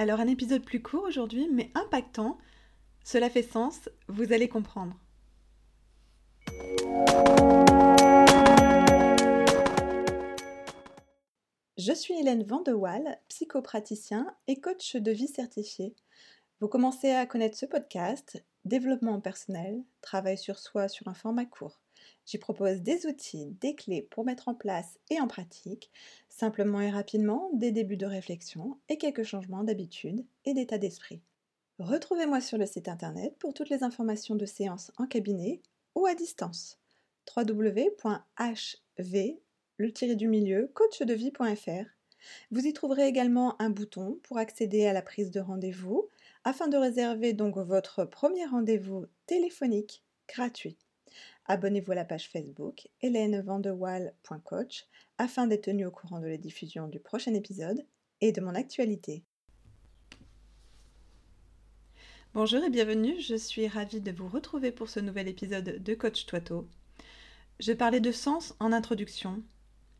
Alors un épisode plus court aujourd'hui, mais impactant. Cela fait sens, vous allez comprendre. Je suis Hélène Vandewaal, psychopraticien et coach de vie certifié. Vous commencez à connaître ce podcast, développement personnel, travail sur soi sur un format court. J'y propose des outils, des clés pour mettre en place et en pratique, simplement et rapidement, des débuts de réflexion et quelques changements d'habitude et d'état d'esprit. Retrouvez-moi sur le site internet pour toutes les informations de séances en cabinet ou à distance. www.hv le du milieu. Vous y trouverez également un bouton pour accéder à la prise de rendez-vous afin de réserver donc votre premier rendez-vous téléphonique gratuit. Abonnez-vous à la page Facebook hélènevandewall.coach afin d'être tenu au courant de la diffusion du prochain épisode et de mon actualité. Bonjour et bienvenue, je suis ravie de vous retrouver pour ce nouvel épisode de Coach Toito. Je parlais de sens en introduction,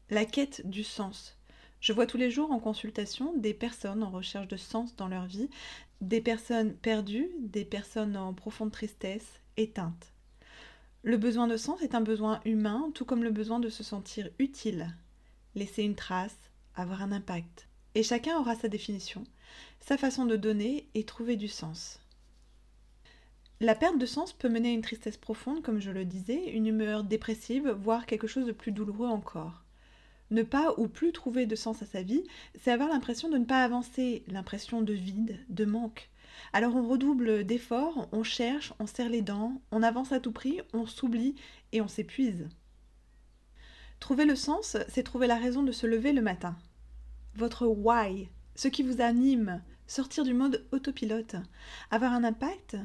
la quête du sens. Je vois tous les jours en consultation des personnes en recherche de sens dans leur vie, des personnes perdues, des personnes en profonde tristesse, éteintes. Le besoin de sens est un besoin humain, tout comme le besoin de se sentir utile, laisser une trace, avoir un impact. Et chacun aura sa définition, sa façon de donner et trouver du sens. La perte de sens peut mener à une tristesse profonde, comme je le disais, une humeur dépressive, voire quelque chose de plus douloureux encore. Ne pas ou plus trouver de sens à sa vie, c'est avoir l'impression de ne pas avancer, l'impression de vide, de manque. Alors on redouble d'efforts, on cherche, on serre les dents, on avance à tout prix, on s'oublie et on s'épuise. Trouver le sens, c'est trouver la raison de se lever le matin. Votre why, ce qui vous anime, sortir du mode autopilote, avoir un impact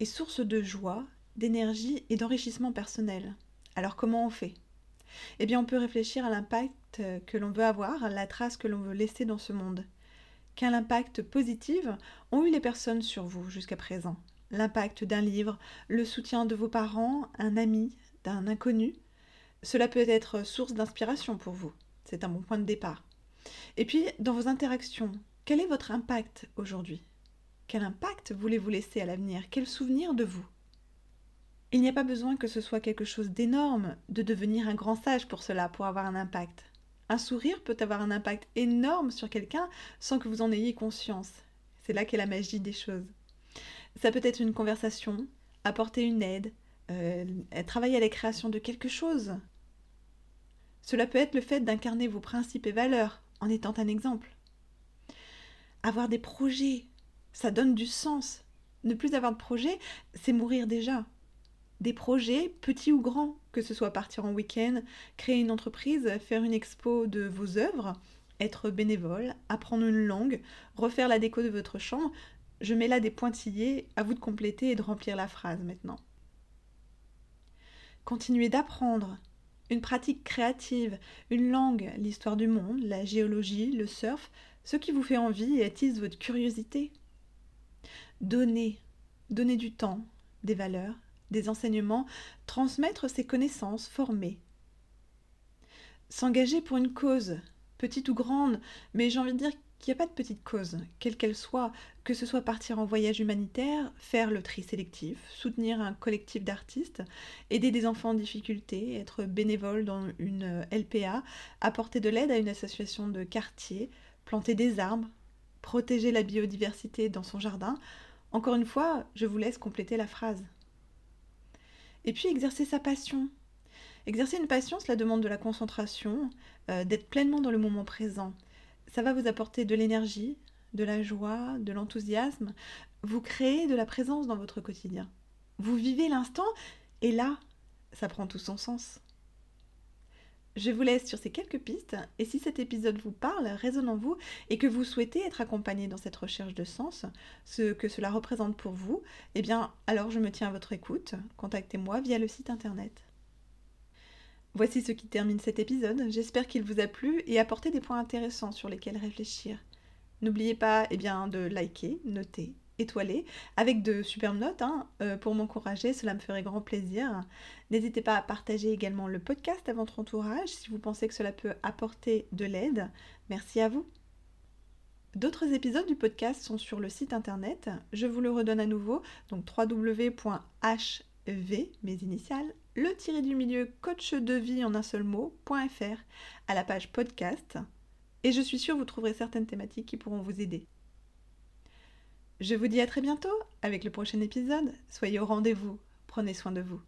est source de joie, d'énergie et d'enrichissement personnel. Alors comment on fait? Eh bien on peut réfléchir à l'impact que l'on veut avoir, la trace que l'on veut laisser dans ce monde. Quel impact positif ont eu les personnes sur vous jusqu'à présent? L'impact d'un livre, le soutien de vos parents, un ami, d'un inconnu? Cela peut être source d'inspiration pour vous. C'est un bon point de départ. Et puis, dans vos interactions, quel est votre impact aujourd'hui? Quel impact voulez-vous laisser à l'avenir? Quel souvenir de vous? Il n'y a pas besoin que ce soit quelque chose d'énorme, de devenir un grand sage pour cela, pour avoir un impact. Un sourire peut avoir un impact énorme sur quelqu'un sans que vous en ayez conscience. C'est là qu'est la magie des choses. Ça peut être une conversation, apporter une aide, euh, travailler à la création de quelque chose. Cela peut être le fait d'incarner vos principes et valeurs en étant un exemple. Avoir des projets, ça donne du sens. Ne plus avoir de projet, c'est mourir déjà des projets, petits ou grands, que ce soit partir en week-end, créer une entreprise, faire une expo de vos œuvres, être bénévole, apprendre une langue, refaire la déco de votre chambre. Je mets là des pointillés, à vous de compléter et de remplir la phrase maintenant. Continuez d'apprendre. Une pratique créative, une langue, l'histoire du monde, la géologie, le surf, ce qui vous fait envie et attise votre curiosité. Donnez, donnez du temps, des valeurs, des enseignements, transmettre ses connaissances, former. S'engager pour une cause, petite ou grande, mais j'ai envie de dire qu'il n'y a pas de petite cause, quelle qu'elle soit, que ce soit partir en voyage humanitaire, faire le tri sélectif, soutenir un collectif d'artistes, aider des enfants en difficulté, être bénévole dans une LPA, apporter de l'aide à une association de quartier, planter des arbres, protéger la biodiversité dans son jardin. Encore une fois, je vous laisse compléter la phrase. Et puis exercer sa passion. Exercer une passion, cela demande de la concentration, euh, d'être pleinement dans le moment présent. Ça va vous apporter de l'énergie, de la joie, de l'enthousiasme. Vous créez de la présence dans votre quotidien. Vous vivez l'instant et là, ça prend tout son sens. Je vous laisse sur ces quelques pistes et si cet épisode vous parle, résonne en vous et que vous souhaitez être accompagné dans cette recherche de sens, ce que cela représente pour vous, eh bien alors je me tiens à votre écoute. Contactez-moi via le site internet. Voici ce qui termine cet épisode. J'espère qu'il vous a plu et apporté des points intéressants sur lesquels réfléchir. N'oubliez pas eh bien, de liker, noter étoilé, avec de superbes notes hein, euh, pour m'encourager, cela me ferait grand plaisir. N'hésitez pas à partager également le podcast à votre entourage si vous pensez que cela peut apporter de l'aide. Merci à vous. D'autres épisodes du podcast sont sur le site internet. Je vous le redonne à nouveau, donc www.hv, mes initiales, le tiré du milieu coach de vie en un seul mot.fr à la page podcast. Et je suis sûre vous trouverez certaines thématiques qui pourront vous aider. Je vous dis à très bientôt avec le prochain épisode. Soyez au rendez-vous. Prenez soin de vous.